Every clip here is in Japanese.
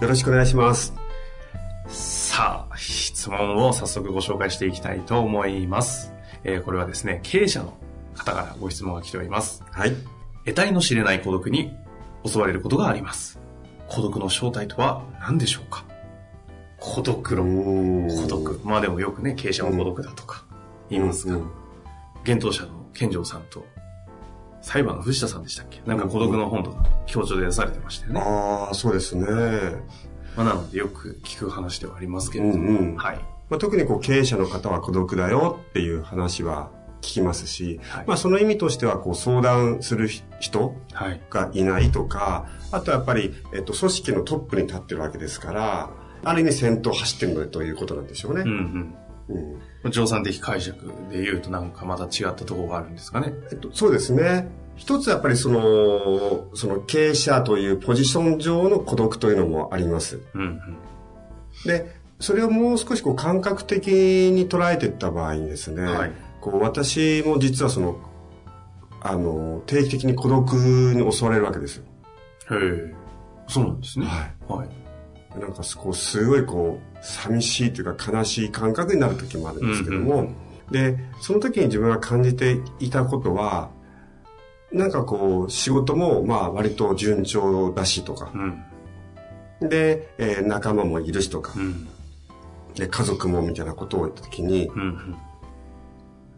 よろしくお願いします。さあ質問を早速ご紹介していきたいと思います、えーこれはですね経営者の方からご質問が来ております。はい。得体の知れない孤独に襲われることがあります。孤独の正体とは何でしょうか？孤独論。孤独。まあでもよくね経営者も孤独だとか言いますが、うん幻冬者の健丈さんと裁判の藤田さんでしたっけ？なんか孤独の本とか強調で出されてましたよね、ああそうですね、まあ、なのでよく聞く話ではありますけれども、うんうん。はい。まあ、特にこう経営者の方は孤独だよっていう話は聞きますし、はい。まあ、その意味としてはこう相談する人はい。がいないとかあとはやっぱり、えっと、組織のトップに立ってるわけですからある意味先頭を走ってるのでということなんでしょうね。うんうんうん。乗算的解釈で言うとなんかまた違ったところがあるんですかね。えっと、そうですね。一つやっぱりその、その経営者というポジション上の孤独というのもあります。うんうん。で、それをもう少しこう感覚的に捉えていった場合にですね、はい。こう私も実はその、あの、定期的に孤独に襲われるわけですよ。へえ。そうなんですね。ははいなんかこう、すごいこう、寂しいというか悲しい感覚になる時もあるんですけども、うんで、その時に自分が感じていたことは、なんかこう、仕事もまあ割と順調だしとか、うん。で、えー仲間もいるしとか。う、ん。で、家族もみたいなことを言った時に、うんうん。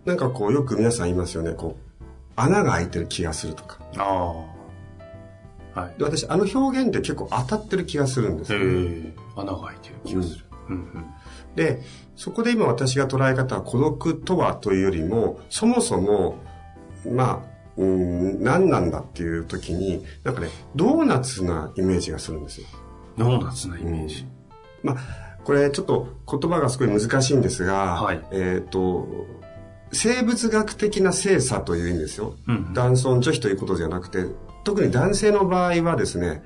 なんかこう、よく皆さん言いますよね、こう、穴が開いてる気がするとか。ああはい。で、私、あの表現って結構当たってる気がするんですへよ、ね。え穴が開いてる気がする、うん。うんで、そこで今私が捉え方は孤独とはというよりも、そもそも、まあ、うーん、何なんだっていう時に、なんかね、ドーナツなイメージがするんですよ。ドーナツなイメージ、まあ、これちょっと言葉がすごい難しいんですが、はい。えっ、と、生物学的な性差という意味ですよ。うんうん。男尊女卑ということじゃなくて、特に男性の場合はですね、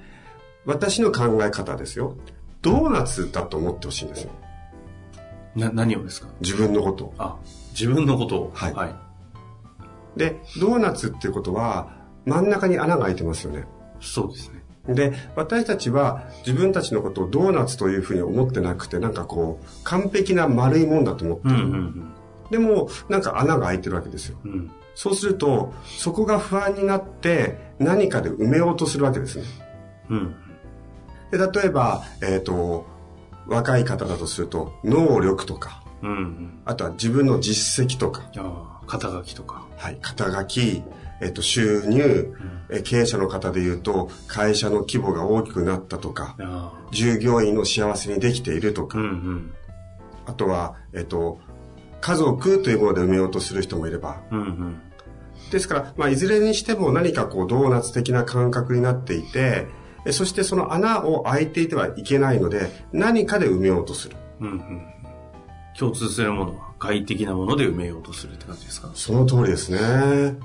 私の考え方ですよ。ドーナツだと思ってほしいんですよ。な何をですか？自分のことを。あ自分のことをはいはい、で、ドーナツっていうことは、真ん中に穴が開いてますよね。そうですねで、私たちは自分たちのことをドーナツというふうに思ってなくて、なんかこう、完璧な丸いもんだと思ってうんる。うんでも、なんか穴が開いてるわけですよ。うんうんそうすると、そこが不安になって、何かで埋めようとするわけですね。うん。で、例えば、えっ、と、若い方だとすると、能力とか、うんうん。あとは自分の実績とか、ああ肩書きとか。はい、肩書き、えっ、と、収入、え経営者の方で言うと、会社の規模が大きくなったとか、あ従業員の幸せにできているとか、あうんうん。あとは、えっ、と、家族というもので埋めようとする人もいれば、うんうん。ですから、まあ、いずれにしても何かこう、ドーナツ的な感覚になっていて、えそしてその穴を開いていてはいけないので、何かで埋めようとする。うんうん。共通するものは外的なもので埋めようとするって感じですか？その通りですね。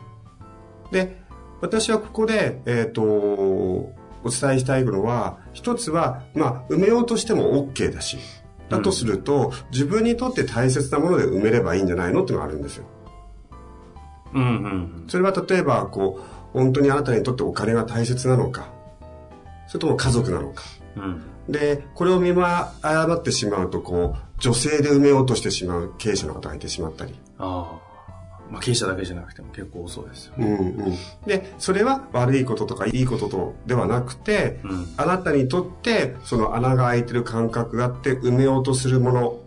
で、私はここで、えっ、と、お伝えしたいのは、一つは、まあ、埋めようとしても OK だし、だとすると、自分にとって大切なもので埋めればいいんじゃないのってのがあるんですよ。うんうんそれは例えば、こう、本当にあなたにとってお金が大切なのか、それとも家族なのか。うんうんで、これを見誤ってしまうと、こう、女性で埋めようとしてしまう経営者の方がいてしまったり。ああまあ経営者だけじゃなくても結構そうですよねうんうん。で、それは悪いこととかいいこととではなくて、うんあなたにとって、その穴が開いてる感覚があって、埋めようとするもの、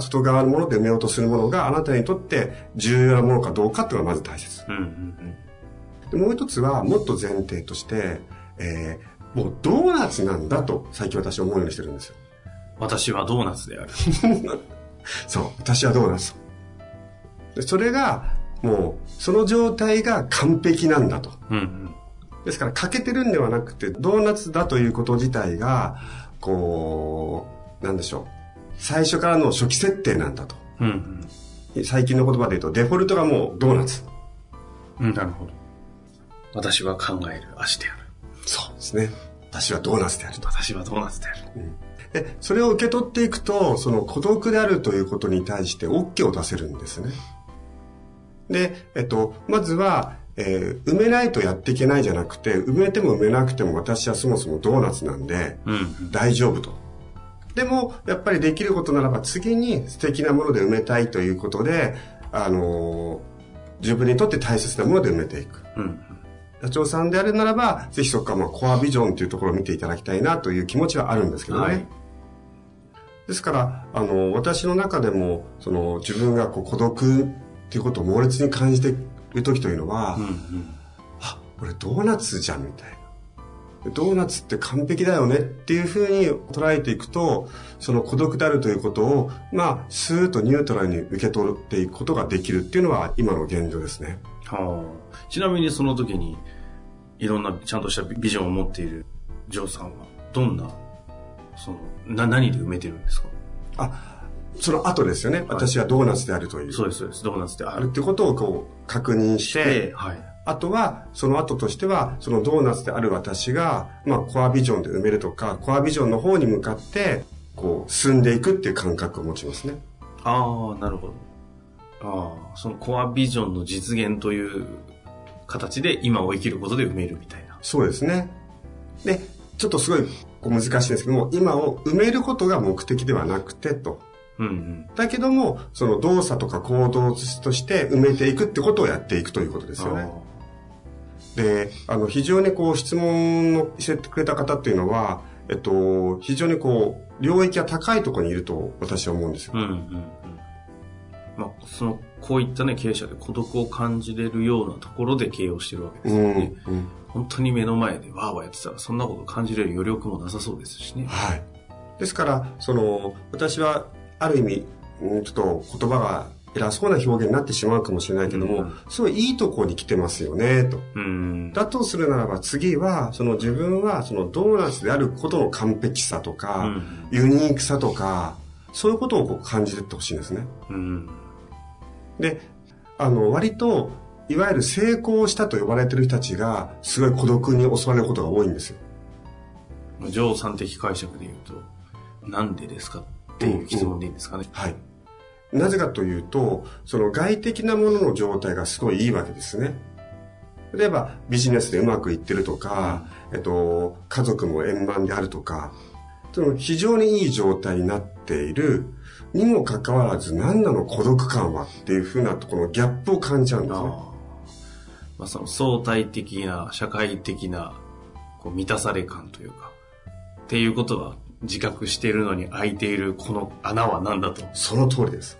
外側のもので埋めようとするものがあなたにとって重要なものかどうかっていうのがまず大切。うんうんでもう一つは、もっと前提として、えーもうドーナツなんだと最近私は思うようにしてるんですよ。私はドーナツである。そう、私はドーナツ。でそれが、もう、その状態が完璧なんだと。うんうん。ですから、欠けてるんではなくて、ドーナツだということ自体が、こう、なんでしょう。最初からの初期設定なんだと。うん最近の言葉で言うと、デフォルトがもうドーナツ。うん。うん、なるほど。私は考える足である。そうですね。私はドーナツであると。私はドーナツである。で、それを受け取っていくと、その孤独であるということに対して OK を出せるんですね。で、えっと、まずは、えー埋めないとやっていけないじゃなくて、埋めても埋めなくても私はそもそもドーナツなんで。大丈夫と。でも、やっぱりできることならば次に素敵なもので埋めたいということで、あのー自分にとって大切なもので埋めていく。うんうん。社長さんであるならば、ぜひそこからまあコアビジョンというところを見ていただきたいなという気持ちはあるんですけどね。はいですから、あの、私の中でも、その、自分がこう孤独っていうことを猛烈に感じている時というのは、うんうん。あ、俺ドーナツじゃんみたいな。ドーナツって完璧だよねっていうふうに捉えていくと、その孤独であるということを、まあ、スーッとニュートラルに受け取っていくことができるっていうのは今の現状ですね。はあ。ちなみにその時に、いろんなちゃんとしたビジョンを持っているジョーさんは、どんな、その、な、何で埋めてるんですか？あ、その後ですよね。私はドーナツであるという。そうです、そうです。ドーナツである。ってことをこう確認して、で、はい。あとは、その後としては、そのドーナツである私が、まあ、コアビジョンで埋めるとか、コアビジョンの方に向かって、こう、進んでいくっていう感覚を持ちますね。ああ、なるほど。ああ、そのコアビジョンの実現という形で今を生きることで埋めるみたいな。そうですね。で、ちょっとすごい難しいんですけども、今を埋めることが目的ではなくてと。うんうん。だけども、その動作とか行動として埋めていくってことをやっていくということですよね。で、あの、非常にこう、質問をしてくれた方っていうのは、えっと、非常にこう、領域が高いところにいると私は思うんですよ。うんうんうん。まあ、その、こういったね、経営者で孤独を感じれるようなところで経営をしてるわけですうん、よね。うん。本当に目の前でワーワーやってたら、そんなこと感じれる余力もなさそうですしね。はい。ですから、その、私は、ある意味、うんちょっと言葉が偉そうな表現になってしまうかもしれないけども、うんすごいいいところに来てますよね、と。うん。だとするならば次は、その自分はそのドーナツであることの完璧さとか、うんユニークさとか、そういうことをこう感じていってほしいんですね。うん。で、あの、割と、いわゆる成功したと呼ばれてる人たちが、すごい孤独に襲われることが多いんですよ。ジョーさん的解釈で言うと、なんでですか？っていう質問でいいんですかね。はい。なぜかというと、その外的なものの状態がすごいいいわけですね。例えば、ビジネスでうまくいってるとか、えっと、家族も円満であるとか、その非常にいい状態になっているにもかかわらず、何なの孤独感はっていうふうなところのギャップを感じちゃうんですね。まあ、その相対的な、社会的な、こう満たされ感というか、っていうことは自覚しているのに開いているこの穴は何だと。その通りです。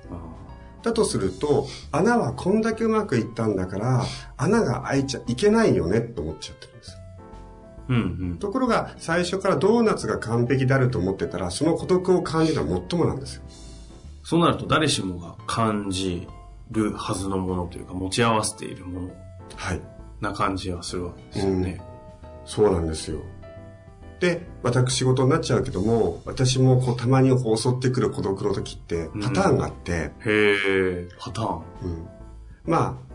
だとすると、穴はこんだけうまくいったんだから、穴が開いちゃいけないよねって思っちゃってるんです。うんうん。ところが、最初からドーナツが完璧であると思ってたら、その孤独を感じるのは最もなんですよ。そうなると誰しもが感じるはずのものというか、持ち合わせているものはい。な感じはするわけですよね。そうなんですよ。で、私事になっちゃうけども、私もこうたまに襲ってくる孤独の時ってパターンがあって、へえ、パターン？うんまあ、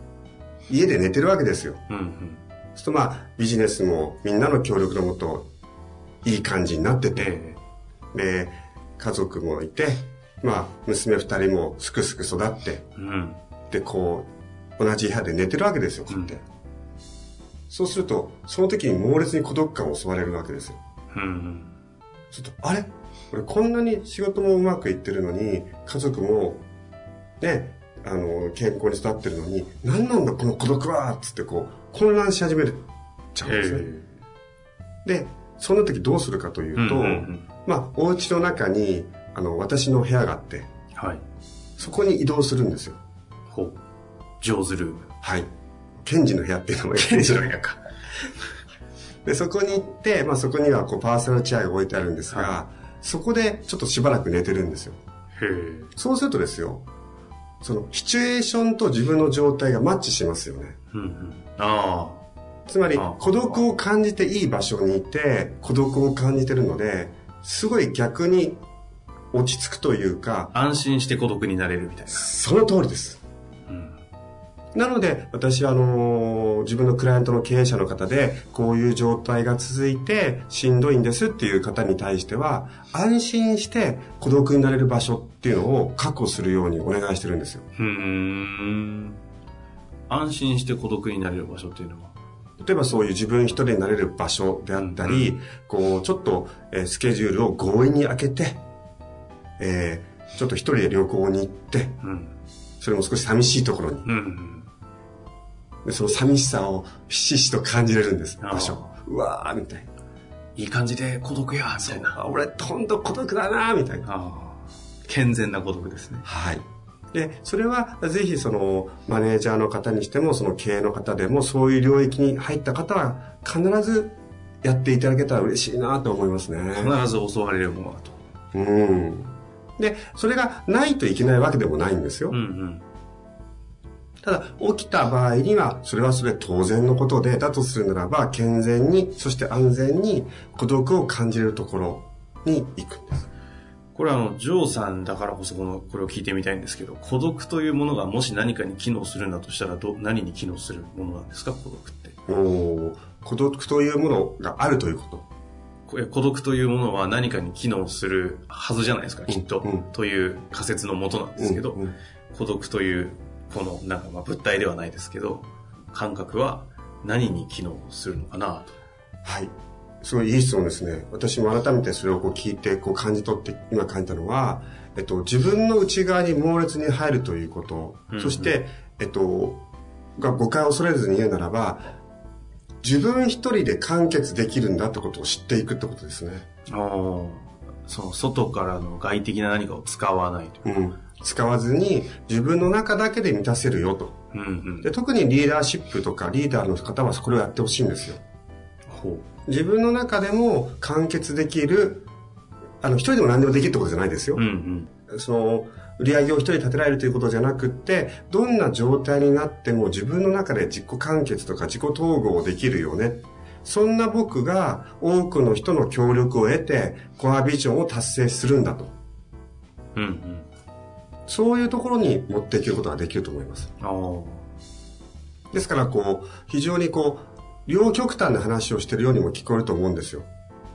家で寝てるわけですよ。うんうん。そうするとまあ、ビジネスもみんなの協力のもと、いい感じになってて、えで、家族もいて、まあ、娘二人もすくすく育って、えうん。で、こう、同じ部屋で寝てるわけですよ、こうやって。そうすると、その時に猛烈に孤独感を襲われるわけですよ。うんうん。ちょっと、あれ？俺こんなに仕事もうまくいってるのに、家族も、ね、あの、健康に育ってるのに、何なんだこの孤独はつってこう、混乱し始めちゃうんですね。で、そんな時どうするかというと、うんうんうんまあ、お家の中に、あの、私の部屋があって、はい。そこに移動するんですよ。ほう。ジョーズルーム。はい。ケンジの部屋っていうのもケンジの部屋か。で、そこに行って、まあそこにはこうパーソナルチェアが置いてあるんですが、はそこでちょっとしばらく寝てるんですよ。へえ。そうするとですよ、そのシチュエーションと自分の状態がマッチしますよね。うんうん。あつまりあ孤独を感じていい場所にいて孤独を感じてるのですごい逆に落ち着くというかあ。安心して孤独になれるみたいな。その通りですうん。なので私はあのー自分のクライアントの経営者の方でこういう状態が続いてしんどいんですっていう方に対しては安心して孤独になれる場所っていうのを確保するようにお願いしてるんですようーん。安心して孤独になれる場所っていうのは？例えばそういう自分一人になれる場所であったり、こう、ちょっと、えースケジュールを強引に開けて、えーちょっと一人で旅行に行って、うん。それも少し寂しいところに、うん。でその寂しさをひしひしと感じれるんです、場所。うわー、みたいな。いい感じで孤独や、みたいな。あ俺、ほんと孤独だなー、みたいな。健全な孤独ですね。はい。で、それはぜひそのマネージャーの方にしても、その経営の方でも、そういう領域に入った方は必ずやっていただけたら嬉しいなと思いますね。必ず襲われるものだと。うん。で、それがないといけないわけでもないんですよ。うんうん。ただ、起きた場合には、それはそれ当然のことで、だとするならば、健全に、そして安全に孤独を感じれるところに行くんです。これはあの、ジョーさんだからこそこの、これを聞いてみたいんですけど、孤独というものがもし何かに機能するんだとしたら、ど、何に機能するものなんですか、孤独って。おー孤独というものがあるということ。孤独というものは何かに機能するはずじゃないですか、きっと。うんうんという仮説のもとなんですけど、うんうん孤独という、この、なんかまあ物体ではないですけど、感覚は何に機能するのかなと。はい。すごいいい質問ですね。私も改めてそれをこう聞いて、こう感じ取って今感じたのは、えっと、自分の内側に猛烈に入るということ、うんうんそして、えっと、が誤解を恐れずに言うならば、自分一人で完結できるんだってことを知っていくってことですね。ああ。その外からの外的な何かを使わないという。うん。使わずに自分の中だけで満たせるよと。うんうんで。特にリーダーシップとかリーダーの方はこれをやってほしいんですよ。ほ自分の中でも完結できる、あの、一人でも何でもできるってことじゃないですよう。うんうん。その、売り上げを一人立てられるということじゃなくって、どんな状態になっても自分の中で自己完結とか自己統合できるよね。そんな僕が多くの人の協力を得て、コアビジョンを達成するんだと。うんうん。そういうところに持っていけることができると思います。ああ。ですから、こう、非常にこう、両極端な話をしてるようにも聞こえると思うんですよ。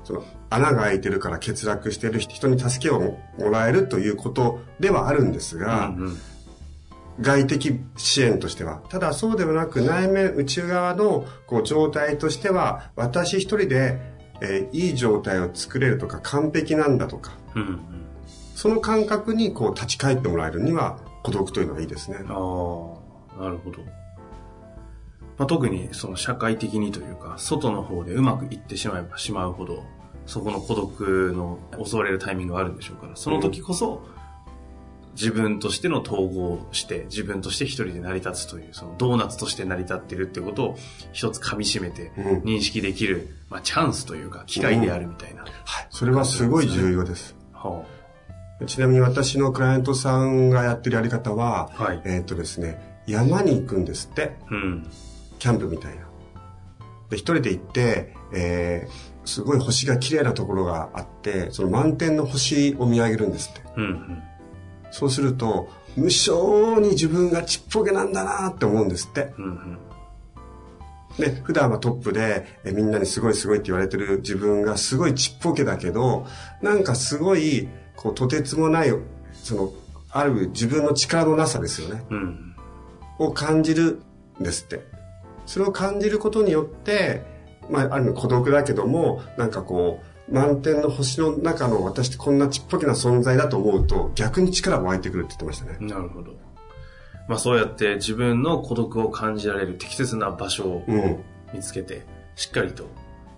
その、穴が開いてるから欠落してる人に助けをもらえるということではあるんですが、うんうん外的支援としては。ただそうではなく内面内側のこう状態としては、私一人で、えーいい状態を作れるとか完璧なんだとか、うんうん。その感覚にこう立ち返ってもらえるには孤独というのがいいですね。ああ、なるほど。まあ、特にその社会的にというか、外の方でうまくいってしまえばしまうほど、そこの孤独の襲われるタイミングがあるんでしょうから、その時こそ、自分としての統合をして、自分として一人で成り立つという、そのドーナツとして成り立ってるってことを一つ噛み締めてうん認識できる、まあチャンスというか、機会であるみたいな。はい。それはすごい重要です。はちなみに私のクライアントさんがやってるやり方は、あはい。えーっとですね、山に行くんですって。うん。キャンプみたいな。で、一人で行って、えー、すごい星が綺麗なところがあって、その満天の星を見上げるんですって。うんうん。そうすると、無性に自分がちっぽけなんだなって思うんですって。うんうん。で、普段はトップで、えみんなにすごいすごいって言われてる自分がすごいちっぽけだけど、なんかすごい、こう、とてつもない、その、ある自分の力のなさですよね。うん。を感じるんですって。それを感じることによって、まあ、ある意味孤独だけども、なんかこう、満天の星の中の私ってこんなちっぽけな存在だと思うと、逆に力が湧いてくるって言ってましたね。なるほど。まあそうやって自分の孤独を感じられる適切な場所をうん。見つけて、しっかりと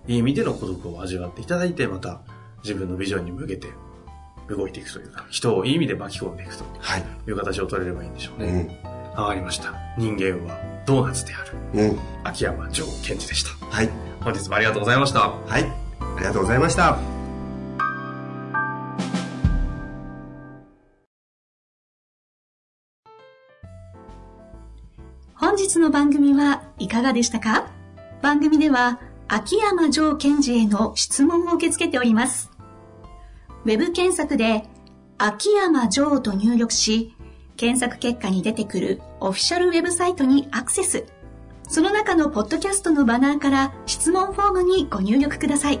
いい意味での孤独を味わっていただいて、また自分のビジョンに向けて動いていくというか、人をいい意味で巻き込んでいくとはい。いう形を取れればいいんでしょうね。うん。わかりました。人間はドーナツである、うん。秋山城賢治でした。はい。本日もありがとうございました。はい。ありがとうございました。本日の番組はいかがでしたか？番組では秋山城賢治への質問を受け付けております。ウェブ検索で秋山城と入力し、検索結果に出てくるオフィシャルウェブサイトにアクセス。その中のポッドキャストのバナーから質問フォームにご入力ください。